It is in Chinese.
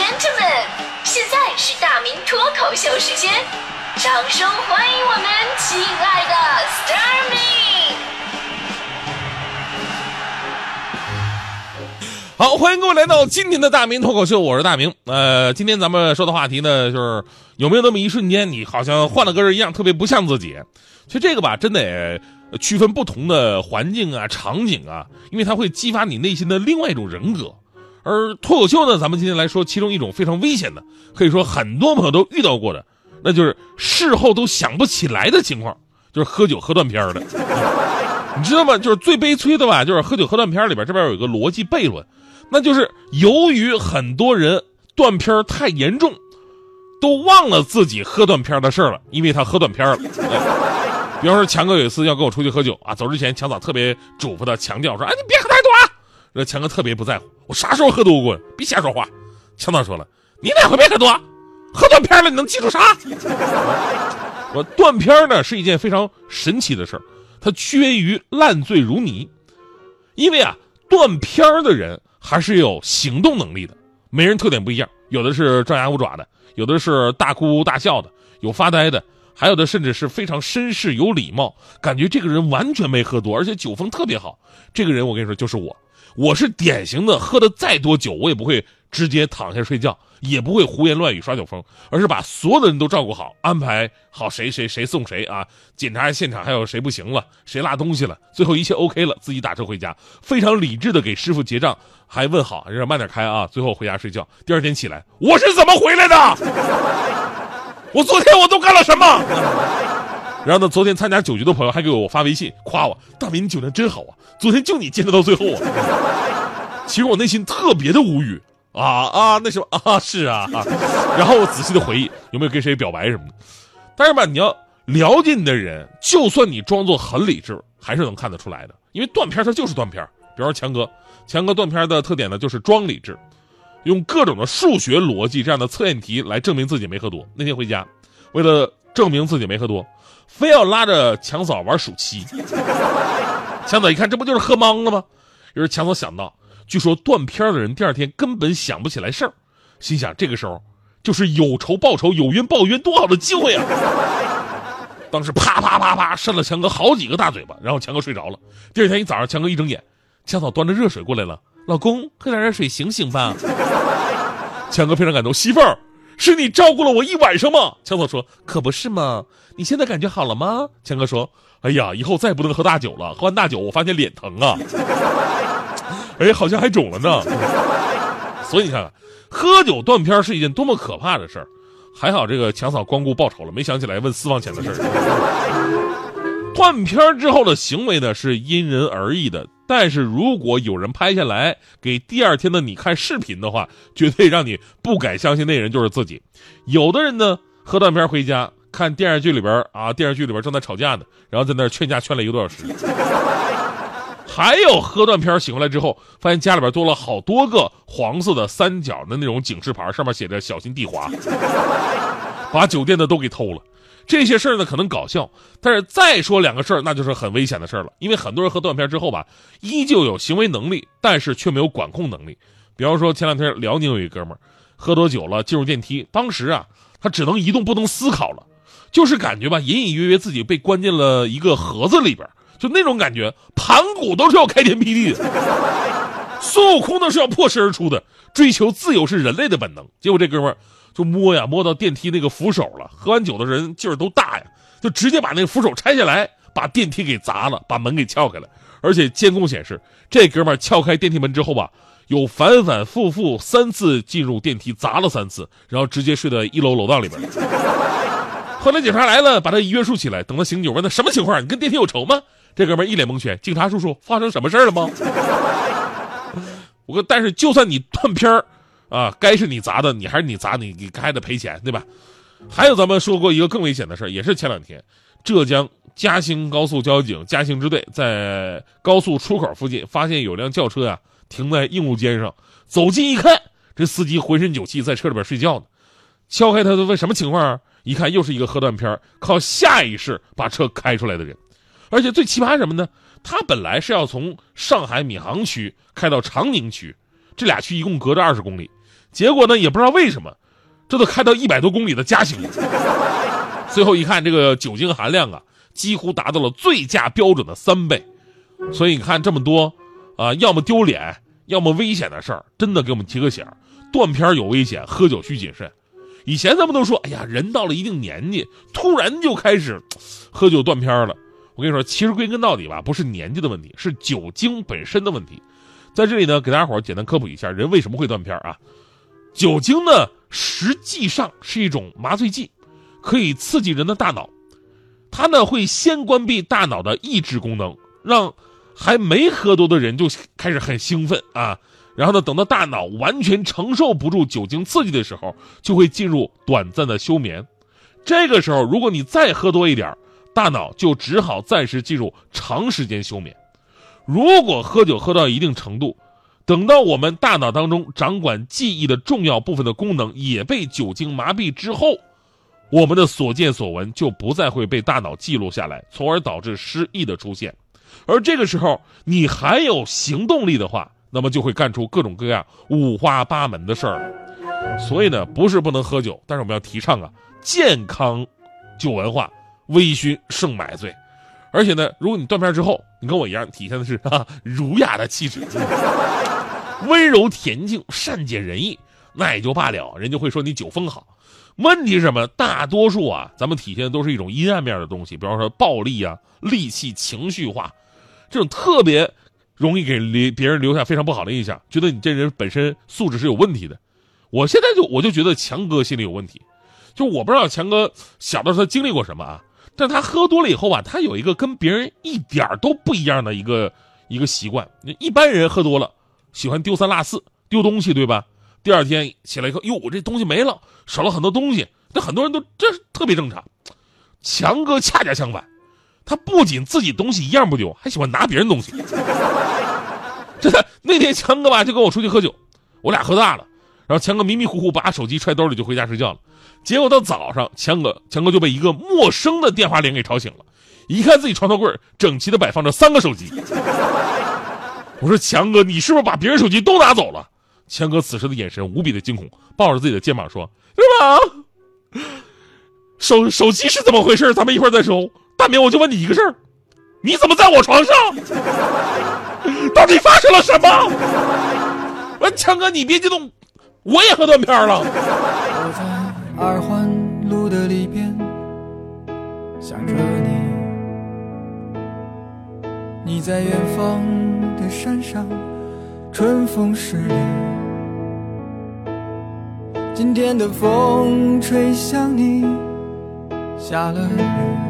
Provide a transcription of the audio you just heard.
gentlemen，现在是大明脱口秀时间，掌声欢迎我们亲爱的 s t a r m y 好，欢迎各位来到今天的大明脱口秀，我是大明。呃，今天咱们说的话题呢，就是有没有那么一瞬间，你好像换了个人一样，特别不像自己。其实这个吧，真得区分不同的环境啊、场景啊，因为它会激发你内心的另外一种人格。而脱口秀呢，咱们今天来说其中一种非常危险的，可以说很多朋友都遇到过的，那就是事后都想不起来的情况，就是喝酒喝断片儿的。你知道吗？就是最悲催的吧，就是喝酒喝断片儿里边这边有一个逻辑悖论，那就是由于很多人断片儿太严重，都忘了自己喝断片儿的事儿了，因为他喝断片儿了。比方说强哥有一次要跟我出去喝酒啊，走之前强嫂特别嘱咐他强调说：“哎，你别喝太多啊。”这强哥特别不在乎，我啥时候喝多过？别瞎说话。强嫂说了：“你哪回没喝多？喝断片了，你能记住啥？” 我断片呢是一件非常神奇的事儿，它趋于于烂醉如泥，因为啊，断片的人还是有行动能力的，每人特点不一样，有的是张牙舞爪的，有的是大哭大笑的，有发呆的，还有的甚至是非常绅士有礼貌，感觉这个人完全没喝多，而且酒风特别好。这个人我跟你说就是我。我是典型的，喝的再多酒，我也不会直接躺下睡觉，也不会胡言乱语耍酒疯，而是把所有的人都照顾好，安排好谁谁谁送谁啊，检查现场还有谁不行了，谁落东西了，最后一切 OK 了，自己打车回家，非常理智的给师傅结账，还问好，让慢点开啊，最后回家睡觉。第二天起来，我是怎么回来的？我昨天我都干了什么？然后呢？昨天参加酒局的朋友还给我发微信夸我：“大明，你酒量真好啊！昨天就你坚持到最后啊！” 其实我内心特别的无语啊啊！那什么啊？是啊啊！然后我仔细的回忆有没有跟谁表白什么的。但是吧，你要了解你的人，就算你装作很理智，还是能看得出来的。因为断片它就是断片。比方说强哥，强哥断片的特点呢，就是装理智，用各种的数学逻辑这样的测验题来证明自己没喝多。那天回家，为了证明自己没喝多。非要拉着强嫂玩数七，强嫂一看，这不就是喝懵了吗？于是强嫂想到，据说断片的人第二天根本想不起来事儿，心想这个时候就是有仇报仇、有冤报冤，多好的机会啊！当时啪啪啪啪扇了强哥好几个大嘴巴，然后强哥睡着了。第二天一早上，强哥一睁眼，强嫂端着热水过来了，老公喝点热水醒醒吧。强哥非常感动，媳妇儿。是你照顾了我一晚上吗？强嫂说：“可不是嘛，你现在感觉好了吗？”强哥说：“哎呀，以后再也不能喝大酒了。喝完大酒，我发现脸疼啊，哎，好像还肿了呢。所以你看看，喝酒断片是一件多么可怕的事儿。还好这个强嫂光顾报仇了，没想起来问私房钱的事儿。断片之后的行为呢，是因人而异的。但是如果有人拍下来给第二天的你看视频的话，绝对让你不敢相信那人就是自己。有的人呢，喝断片回家看电视剧里边啊，电视剧里边正在吵架呢，然后在那劝架劝了一个多小时。还有喝断片醒过来之后，发现家里边多了好多个黄色的三角的那种警示牌，上面写着“小心地滑”，把酒店的都给偷了。这些事儿呢可能搞笑，但是再说两个事儿，那就是很危险的事儿了。因为很多人喝断片之后吧，依旧有行为能力，但是却没有管控能力。比方说前两天辽宁有一哥们儿，喝多酒了进入电梯，当时啊他只能移动不能思考了，就是感觉吧隐隐约约自己被关进了一个盒子里边，就那种感觉，盘古都是要开天辟地的，孙悟空都是要破身而出的，追求自由是人类的本能。结果这哥们儿。就摸呀，摸到电梯那个扶手了。喝完酒的人劲儿都大呀，就直接把那个扶手拆下来，把电梯给砸了，把门给撬开了。而且监控显示，这哥们儿撬开电梯门之后吧，有反反复复三次进入电梯，砸了三次，然后直接睡在一楼楼道里边。后来警察来了，把他约束起来。等他醒酒，问他什么情况？你跟电梯有仇吗？这哥们一脸蒙圈。警察叔叔，发生什么事了吗？我，但是就算你断片儿。啊，该是你砸的，你还是你砸，你你还得赔钱，对吧？还有咱们说过一个更危险的事也是前两天，浙江嘉兴高速交警嘉兴支队在高速出口附近发现有辆轿车呀停在硬路肩上，走近一看，这司机浑身酒气，在车里边睡觉呢。敲开他都问什么情况啊？一看又是一个喝断片靠下意识把车开出来的人，而且最奇葩什么呢？他本来是要从上海闵行区开到长宁区，这俩区一共隔着二十公里。结果呢，也不知道为什么，这都开到一百多公里的嘉兴了。最后一看，这个酒精含量啊，几乎达到了醉驾标准的三倍。所以你看这么多，啊，要么丢脸，要么危险的事儿，真的给我们提个醒儿：断片有危险，喝酒需谨慎。以前咱们都说，哎呀，人到了一定年纪，突然就开始喝酒断片了。我跟你说，其实归根到底吧，不是年纪的问题，是酒精本身的问题。在这里呢，给大家伙简单科普一下，人为什么会断片啊？酒精呢，实际上是一种麻醉剂，可以刺激人的大脑，它呢会先关闭大脑的抑制功能，让还没喝多的人就开始很兴奋啊。然后呢，等到大脑完全承受不住酒精刺激的时候，就会进入短暂的休眠。这个时候，如果你再喝多一点，大脑就只好暂时进入长时间休眠。如果喝酒喝到一定程度，等到我们大脑当中掌管记忆的重要部分的功能也被酒精麻痹之后，我们的所见所闻就不再会被大脑记录下来，从而导致失忆的出现。而这个时候，你还有行动力的话，那么就会干出各种各样五花八门的事儿。所以呢，不是不能喝酒，但是我们要提倡啊健康酒文化，微醺胜买醉。而且呢，如果你断片之后，你跟我一样体现的是啊儒雅的气质，温柔恬静、善解人意，那也就罢了，人家会说你酒风好。问题是什么？大多数啊，咱们体现的都是一种阴暗面的东西，比方说暴力啊、戾气、情绪化，这种特别。容易给留别人留下非常不好的印象，觉得你这人本身素质是有问题的。我现在就我就觉得强哥心里有问题，就我不知道强哥小的时候他经历过什么啊，但他喝多了以后吧，他有一个跟别人一点都不一样的一个一个习惯。一般人喝多了喜欢丢三落四，丢东西对吧？第二天起来以后，哟，我这东西没了，少了很多东西。那很多人都这特别正常，强哥恰恰相反。他不仅自己东西一样不丢，还喜欢拿别人东西。真的，那天强哥吧就跟我出去喝酒，我俩喝大了，然后强哥迷迷糊糊把手机揣兜里就回家睡觉了。结果到早上，强哥强哥就被一个陌生的电话铃给吵醒了。一看自己床头柜整齐的摆放着三个手机，我说强哥，你是不是把别人手机都拿走了？强哥此时的眼神无比的惊恐，抱着自己的肩膀说：“是吧？手手机是怎么回事？咱们一会儿再说。”大明，我就问你一个事儿，你怎么在我床上？到底发生了什么？我强哥，你别激动，我也喝断片了。我在二环路的里边想着你，你在远方的山上，春风十里。今天的风吹向你，下了雨。